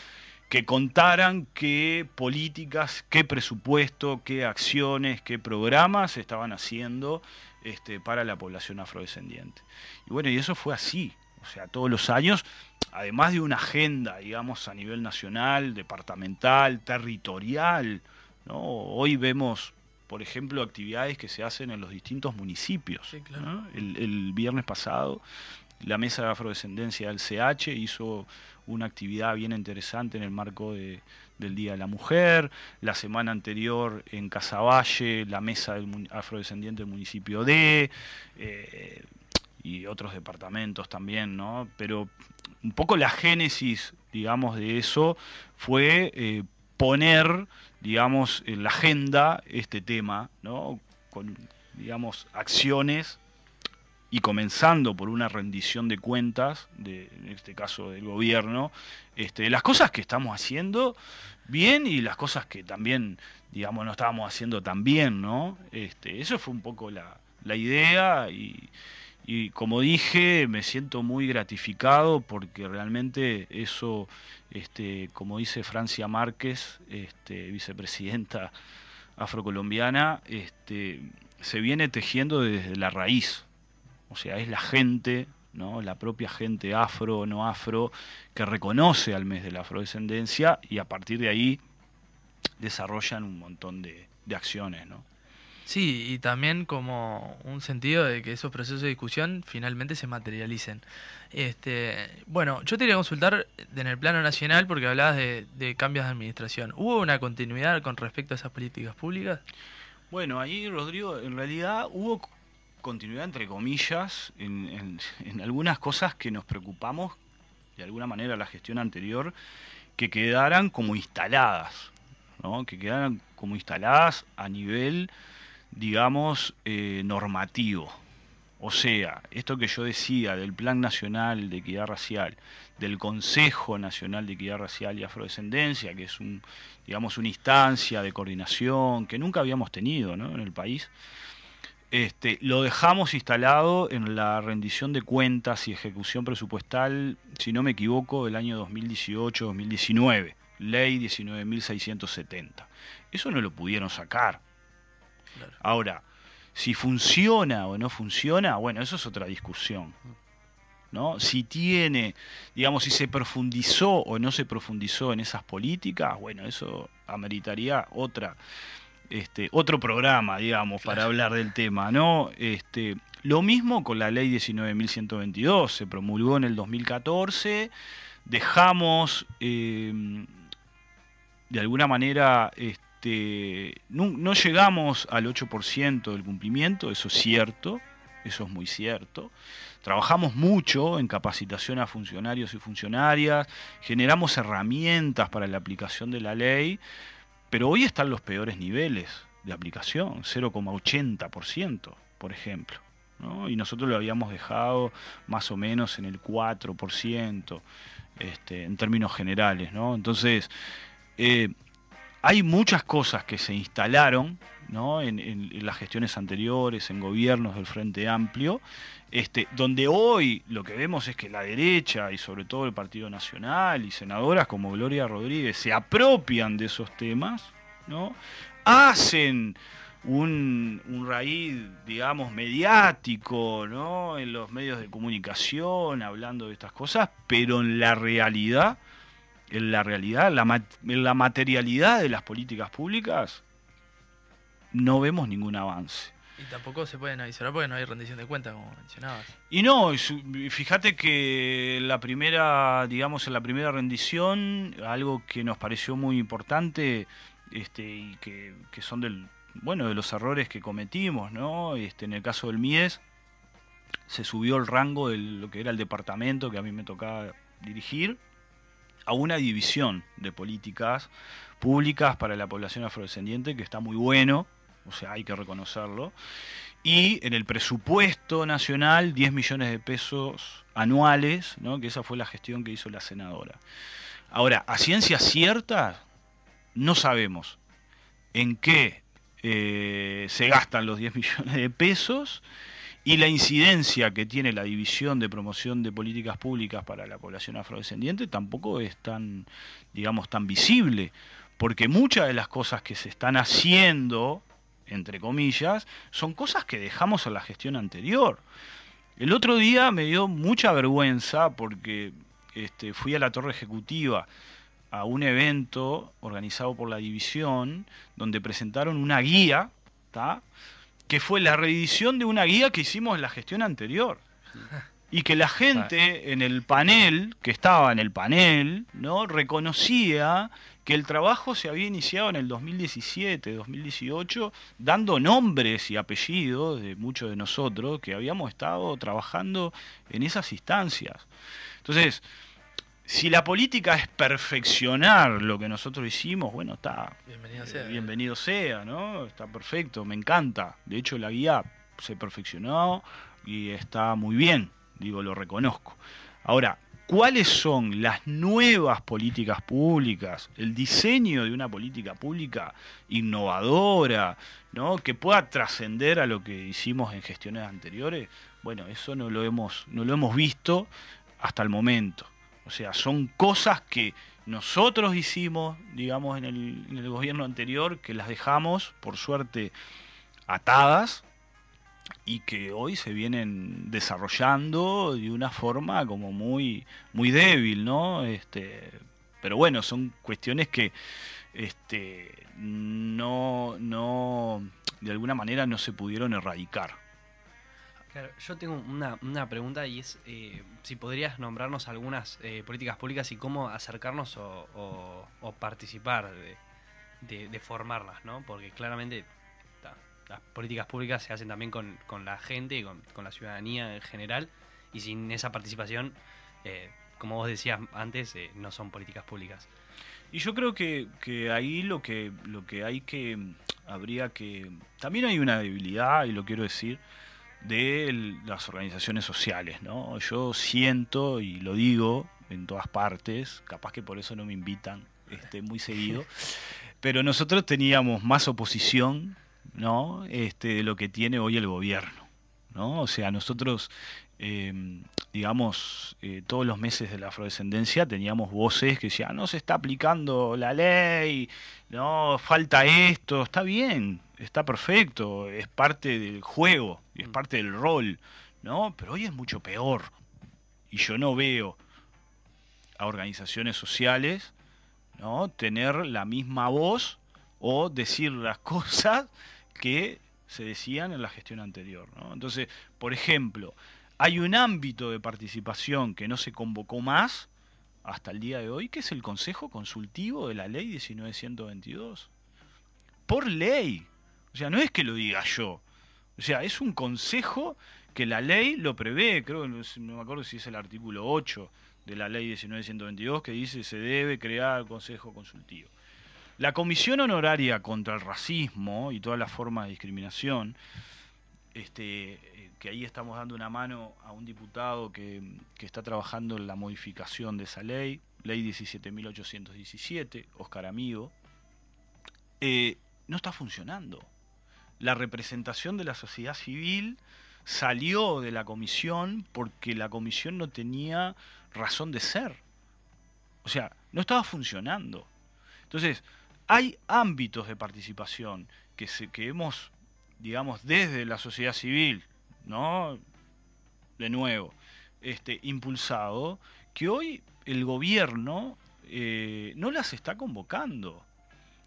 que contaran qué políticas, qué presupuesto, qué acciones, qué programas estaban haciendo este, para la población afrodescendiente. Y bueno, y eso fue así. O sea, todos los años, además de una agenda, digamos, a nivel nacional, departamental, territorial, ¿no? Hoy vemos, por ejemplo, actividades que se hacen en los distintos municipios. Sí, claro. ¿no? el, el viernes pasado, la Mesa de Afrodescendencia del CH hizo una actividad bien interesante en el marco de, del Día de la Mujer. La semana anterior en Casaballe, la Mesa del Afrodescendiente del municipio de... eh, y otros departamentos también, ¿no? Pero un poco la génesis, digamos, de eso fue eh, poner, digamos, en la agenda este tema, ¿no? Con, digamos, acciones y comenzando por una rendición de cuentas, de, en este caso del gobierno, este, las cosas que estamos haciendo bien y las cosas que también, digamos, no estábamos haciendo tan bien, ¿no? Este, eso fue un poco la, la idea y, y como dije, me siento muy gratificado porque realmente eso, este, como dice Francia Márquez, este, vicepresidenta afrocolombiana, este, se viene tejiendo desde la raíz. O sea, es la gente, ¿no? la propia gente afro o no afro, que reconoce al mes de la afrodescendencia y a partir de ahí desarrollan un montón de, de acciones. ¿no? Sí, y también como un sentido de que esos procesos de discusión finalmente se materialicen. Este, bueno, yo te quería consultar en el plano nacional porque hablabas de, de cambios de administración. ¿Hubo una continuidad con respecto a esas políticas públicas? Bueno, ahí, Rodrigo, en realidad hubo continuidad, entre comillas, en, en- algunas cosas que nos preocupamos, de alguna manera, la gestión anterior, que quedaran como instaladas, ¿no? que quedaran como instaladas a nivel, digamos, eh, normativo. O sea, esto que yo decía del Plan Nacional de Equidad Racial, del Consejo Nacional de Equidad Racial y Afrodescendencia, que es un, digamos, una instancia de coordinación que nunca habíamos tenido ¿no? en el país, este, lo dejamos instalado en la rendición de cuentas y ejecución presupuestal, si no me equivoco, del año 2018-2019, ley 19.670. Eso no lo pudieron sacar. Claro. Ahora, si funciona o no funciona, bueno, eso es otra discusión. ¿no? Si tiene, digamos, si se profundizó o no se profundizó en esas políticas, bueno, eso ameritaría otra, este, otro programa, digamos, para hablar del tema, ¿no? Este, lo mismo con la ley 19.122, se promulgó en el 2014, dejamos eh, de alguna manera este, no, no llegamos al 8% del cumplimiento, eso es cierto, eso es muy cierto. Trabajamos mucho en capacitación a funcionarios y funcionarias, generamos herramientas para la aplicación de la ley, pero hoy están los peores niveles de aplicación, 0,80%, por ejemplo. Y nosotros lo habíamos dejado más o menos en el 4%, este, en términos generales. ¿no? Entonces, eh, hay muchas cosas que se instalaron ¿no? en las gestiones anteriores, en gobiernos del Frente Amplio, este, donde hoy lo que vemos es que la derecha y sobre todo el Partido Nacional y senadoras como Gloria Rodríguez se apropian de esos temas, ¿no? hacen un, un raíz, digamos, mediático, ¿no? En los medios de comunicación, hablando de estas cosas, pero en la realidad, en la realidad, la, en la materialidad de las políticas públicas, no vemos ningún avance. Y tampoco se pueden avisar porque no hay rendición de cuentas, como mencionabas. Y no, fíjate que la primera, digamos, en la primera rendición, algo que nos pareció muy importante, este, y que, que son del, bueno, de los errores que cometimos, ¿no? Este, en el caso del MIES, se subió el rango de lo que era el departamento que a mí me tocaba dirigir a una división de políticas públicas para la población afrodescendiente que está muy bueno, o sea, hay que reconocerlo. Y en el presupuesto nacional, 10 millones de pesos anuales, ¿no? que esa fue la gestión que hizo la senadora. Ahora, a ciencia cierta, no sabemos en qué eh, se gastan los 10 [laughs] millones de pesos y la incidencia que tiene la división de promoción de políticas públicas para la población afrodescendiente tampoco es tan, digamos, tan visible, porque muchas de las cosas que se están haciendo, entre comillas, son cosas que dejamos en la gestión anterior. El otro día me dio mucha vergüenza porque este, fui a la torre ejecutiva a un evento organizado por la división donde presentaron una guía, ¿tá? que fue la reedición de una guía que hicimos en la gestión anterior. Y que la gente en el panel, que estaba en el panel, ¿no? reconocía que el trabajo se había iniciado en el 2017, 2018, dando nombres y apellidos de muchos de nosotros que habíamos estado trabajando en esas instancias. Entonces, si la política es perfeccionar lo que nosotros hicimos, bueno, está Bienvenido eh, sea. bienvenido sea, ¿no? Está perfecto, me encanta. De hecho, la guía se perfeccionó y está muy bien, digo, lo reconozco. Ahora, cuáles son las nuevas políticas públicas, el diseño de una política pública innovadora, ¿no? que pueda trascender a lo que hicimos en gestiones anteriores, bueno, eso no lo hemos, no lo hemos visto hasta el momento. O sea, son cosas que nosotros hicimos, digamos, en el, en el gobierno anterior, que las dejamos, por suerte, atadas y que hoy se vienen desarrollando de una forma como muy muy débil, ¿no? Este, pero bueno, son cuestiones que este no no de alguna manera no se pudieron erradicar. Claro, yo tengo una, una pregunta y es eh, si podrías nombrarnos algunas eh, políticas públicas y cómo acercarnos o, participar de, de- de formarlas, ¿no? Porque claramente las políticas públicas se hacen también con, con la gente y con, con la ciudadanía en general y sin esa participación, eh, como vos decías antes, eh, no son políticas públicas. Y yo creo que, que ahí lo que, lo que hay que, habría que, también hay una debilidad, y lo quiero decir, de las organizaciones sociales, ¿no? Yo siento, y lo digo en todas partes, capaz que por eso no me invitan este, muy seguido, [laughs] pero nosotros teníamos más oposición, ¿no? Este, de lo que tiene hoy el gobierno, ¿no? O sea, nosotros, eh, digamos, eh, todos los meses de la afrodescendencia teníamos voces que decían, no se está aplicando la ley, no, falta esto, está bien, está perfecto, es parte del juego, es parte del rol, ¿no? Pero hoy es mucho peor. Y yo no veo a organizaciones sociales, ¿no? tener la misma voz o decir las [laughs] cosas que se decían en la gestión anterior. ¿no? Entonces, por ejemplo, hay un ámbito de participación que no se convocó más hasta el día de hoy, que es el Consejo Consultivo de la Ley 19122. Por ley. O sea, no es que lo diga yo. O sea, es un consejo que la ley lo prevé, creo que no me acuerdo si es el artículo 8 de la ley 19122 que dice se debe crear el consejo consultivo. La Comisión Honoraria contra el Racismo y todas las formas de discriminación, este, eh, que ahí estamos dando una mano a un diputado que, que está trabajando en la modificación de esa ley, ley 17.817, Oscar Amigo, eh, no está funcionando. La representación de la sociedad civil salió de la comisión porque la comisión no tenía razón de ser. O sea, no estaba funcionando. Entonces, hay ámbitos de participación que, se, que hemos, digamos, desde la sociedad civil, ¿no? De nuevo, este, impulsado, que hoy el gobierno eh, no las está convocando.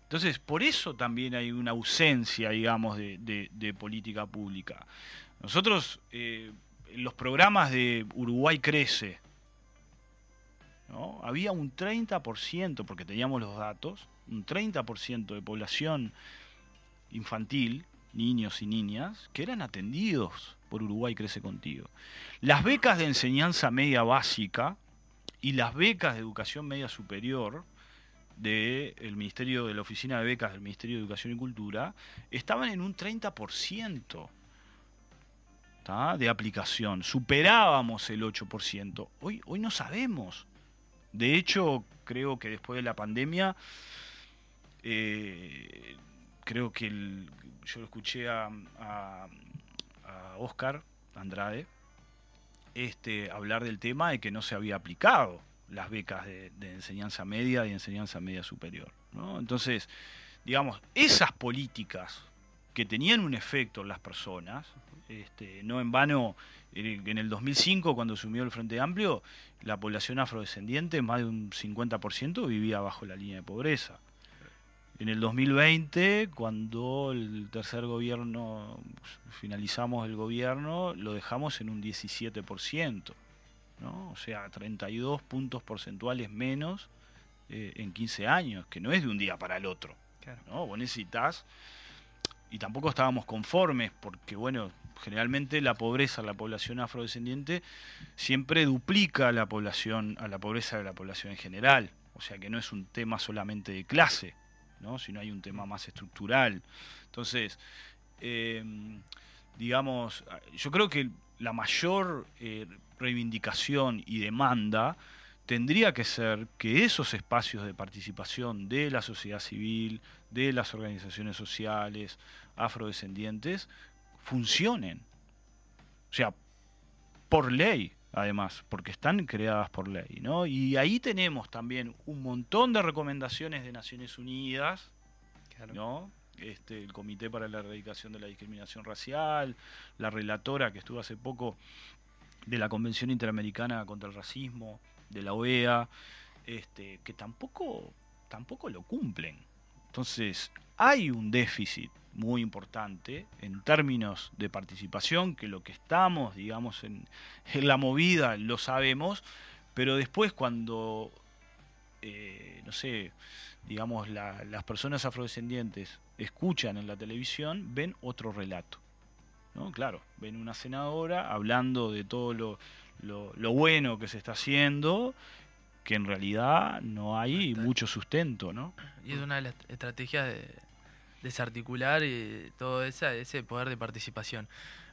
Entonces, por eso también hay una ausencia, digamos, de, política pública. Nosotros, eh, los programas de Uruguay Crece, había un 30%, porque teníamos los datos, un 30% de población infantil, niños y niñas, que eran atendidos por Uruguay Crece Contigo. Las becas de enseñanza media básica y las becas de educación media superior del Ministerio de la Oficina de Becas del Ministerio de Educación y Cultura estaban en un 30%. ¿tá? de aplicación. Superábamos el 8%. Hoy, hoy no sabemos. De hecho, creo que después de la pandemia, eh, creo que el- yo lo escuché a, a, Oscar Andrade este, hablar del tema de que no se había aplicado las becas de, enseñanza media y enseñanza media superior. Entonces, digamos, esas políticas que tenían un efecto en las personas, este, no en vano, en el 2005, cuando asumió el Frente Amplio, la población afrodescendiente, más de un 50%, vivía bajo la línea de pobreza. En el 2020, cuando el tercer gobierno, finalizamos el gobierno, lo dejamos en un 17%, ¿no? o sea, 32 puntos porcentuales menos eh, en 15 años, que no es de un día para el otro. Claro. ¿no? Vos necesitas, y tampoco estábamos conformes, porque bueno, generalmente la pobreza, la población afrodescendiente, siempre duplica a la población, a la pobreza de la población en general. O sea que no es un tema solamente de clase, ¿no? sino hay un tema más estructural. Entonces, eh, digamos, yo creo que la mayor eh, reivindicación y demanda tendría que ser que esos espacios de participación de la sociedad civil, de las organizaciones sociales, afrodescendientes, funcionen. O sea, por ley, además, porque están creadas por ley, ¿no? Y ahí tenemos también un montón de recomendaciones de Naciones Unidas, ¿no? Este, el Comité para la Erradicación de la Discriminación Racial, la relatora que estuvo hace poco de la Convención Interamericana contra el Racismo, de la OEA, este, que tampoco, tampoco lo cumplen. Entonces, hay un déficit muy importante en términos de participación, que lo que estamos, digamos, en, la movida lo sabemos, pero después cuando, eh, no sé, digamos, la- las personas afrodescendientes escuchan en la televisión, ven otro relato. ¿no? Claro, ven una senadora hablando de todo lo, lo bueno que se está haciendo, que en realidad no hay mucho sustento, ¿no? Y es una de las estrategias de desarticular y todo esa, ese poder de participación.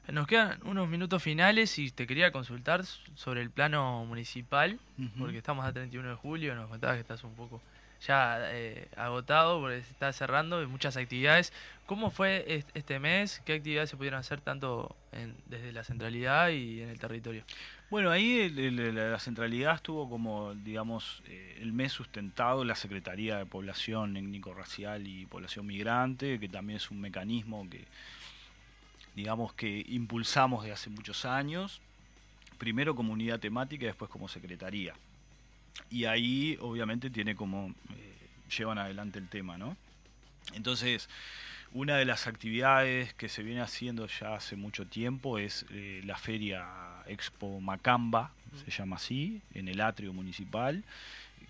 Nos quedan unos minutos finales y te quería consultar sobre el plano municipal, porque estamos a 31 de julio, nos contabas que estás un poco ya eh, agotado porque se está cerrando y muchas actividades. ¿Cómo fue est- este mes? ¿Qué actividades se pudieron hacer tanto en- desde la centralidad y en el territorio? Bueno, ahí el- el- la centralidad estuvo como, digamos, eh, el mes sustentado la Secretaría de Población Étnico-Racial y Población Migrante, que también es un mecanismo que, digamos, que impulsamos de hace muchos años, primero como unidad temática y después como secretaría. Y ahí, obviamente, tiene como, eh, llevan adelante el tema, ¿no? Entonces, una de las actividades que se viene haciendo ya hace mucho tiempo es eh, la feria Expo Macamba, se llama así, en el atrio municipal,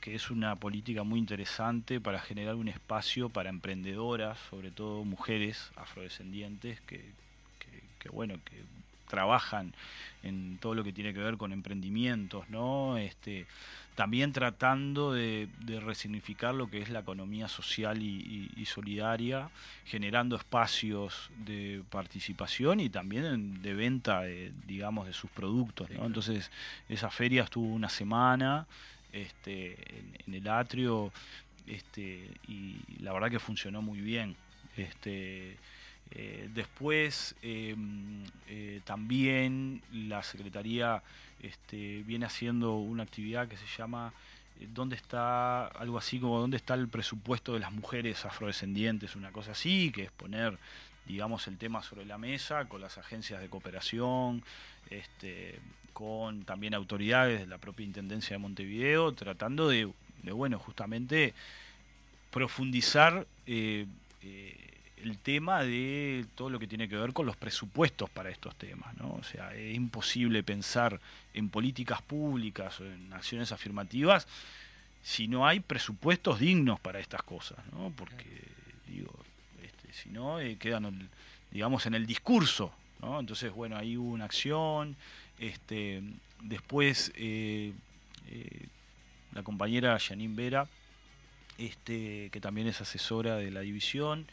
que es una política muy interesante para generar un espacio para emprendedoras, sobre todo mujeres afrodescendientes que, que- que, bueno, que trabajan en todo lo que tiene que ver con emprendimientos, ¿no? Este, también tratando de, de resignificar lo que es la economía social y, y- y solidaria, generando espacios de participación y también de venta, de, digamos, de sus productos. ¿no? Entonces, esa feria estuvo una semana este, en, en el atrio este, y la verdad que funcionó muy bien. Este, eh, después eh, eh, también la Secretaría este, viene haciendo una actividad que se llama eh, ¿Dónde está algo así como dónde está el presupuesto de las mujeres afrodescendientes? Una cosa así, que es poner, digamos, el tema sobre la mesa con las agencias de cooperación, este, con también autoridades de la propia Intendencia de Montevideo, tratando de, bueno, justamente profundizar el tema de todo lo que tiene que ver con los presupuestos para estos temas, ¿no? O sea, es imposible pensar en políticas públicas o en acciones afirmativas si no hay presupuestos dignos para estas cosas, ¿no? Porque, digo, este, si no, eh, quedan, digamos, en el discurso, ¿no? Entonces, bueno, ahí hubo una acción, este, después eh, eh, la compañera Janine Vera, este, que también es asesora de la división,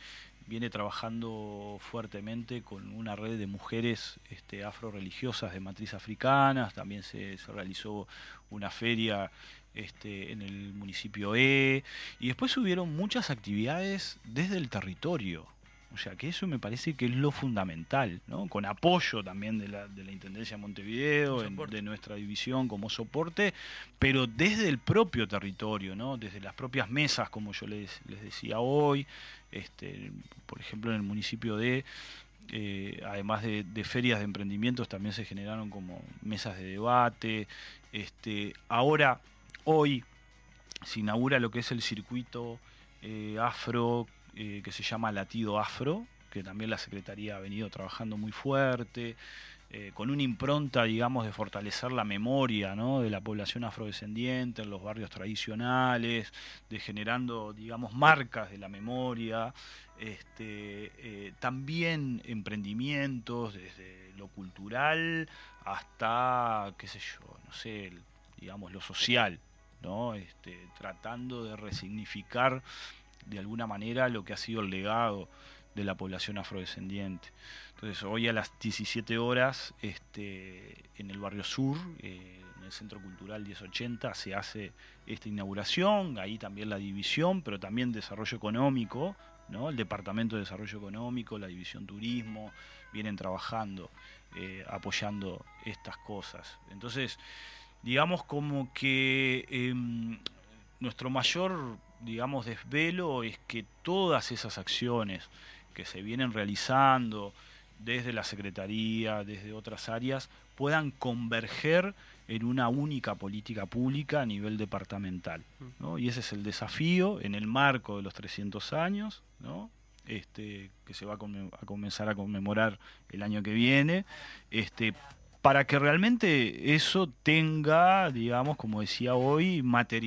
viene trabajando fuertemente con una red de mujeres este, afro-religiosas de matriz africana, también se, se realizó una feria este, en el municipio E, y después hubieron muchas actividades desde el territorio. O sea que eso me parece que es lo fundamental, ¿no? Con apoyo también de la, de la Intendencia de Montevideo, en- de nuestra división como soporte, pero desde el propio territorio, ¿no? Desde las propias mesas, como yo les, les decía hoy, este, por ejemplo en el municipio de, eh, además de, de ferias de emprendimientos, también se generaron como mesas de debate. Este, ahora, hoy, se inaugura lo que es el circuito eh, afro, eh, que se llama Latido Afro, que también la Secretaría ha venido trabajando muy fuerte, eh, con una impronta, digamos, de fortalecer la memoria de la población afrodescendiente en los barrios tradicionales, de generando, digamos, marcas de la memoria, este, eh, también emprendimientos desde lo cultural hasta, qué sé yo, no sé, digamos, lo social, ¿no? Este, tratando de resignificar de alguna manera lo que ha sido el legado de la población afrodescendiente. Entonces, hoy a las 17 horas, este, en el barrio sur, eh, en el Centro Cultural 1080, se hace esta inauguración, ahí también la división, pero también desarrollo económico, ¿no? el Departamento de Desarrollo Económico, la División Turismo, vienen trabajando, eh, apoyando estas cosas. Entonces, digamos como que em, nuestro mayor, digamos, desvelo es que todas esas acciones que se vienen realizando desde la Secretaría, desde otras áreas, puedan converger en una única política pública a nivel departamental. ¿no? Y ese es el desafío en el marco de los 300 años, ¿no? este, que se va a comenzar a conmemorar el año que viene, este, para que realmente eso tenga, digamos, como decía hoy, materialidad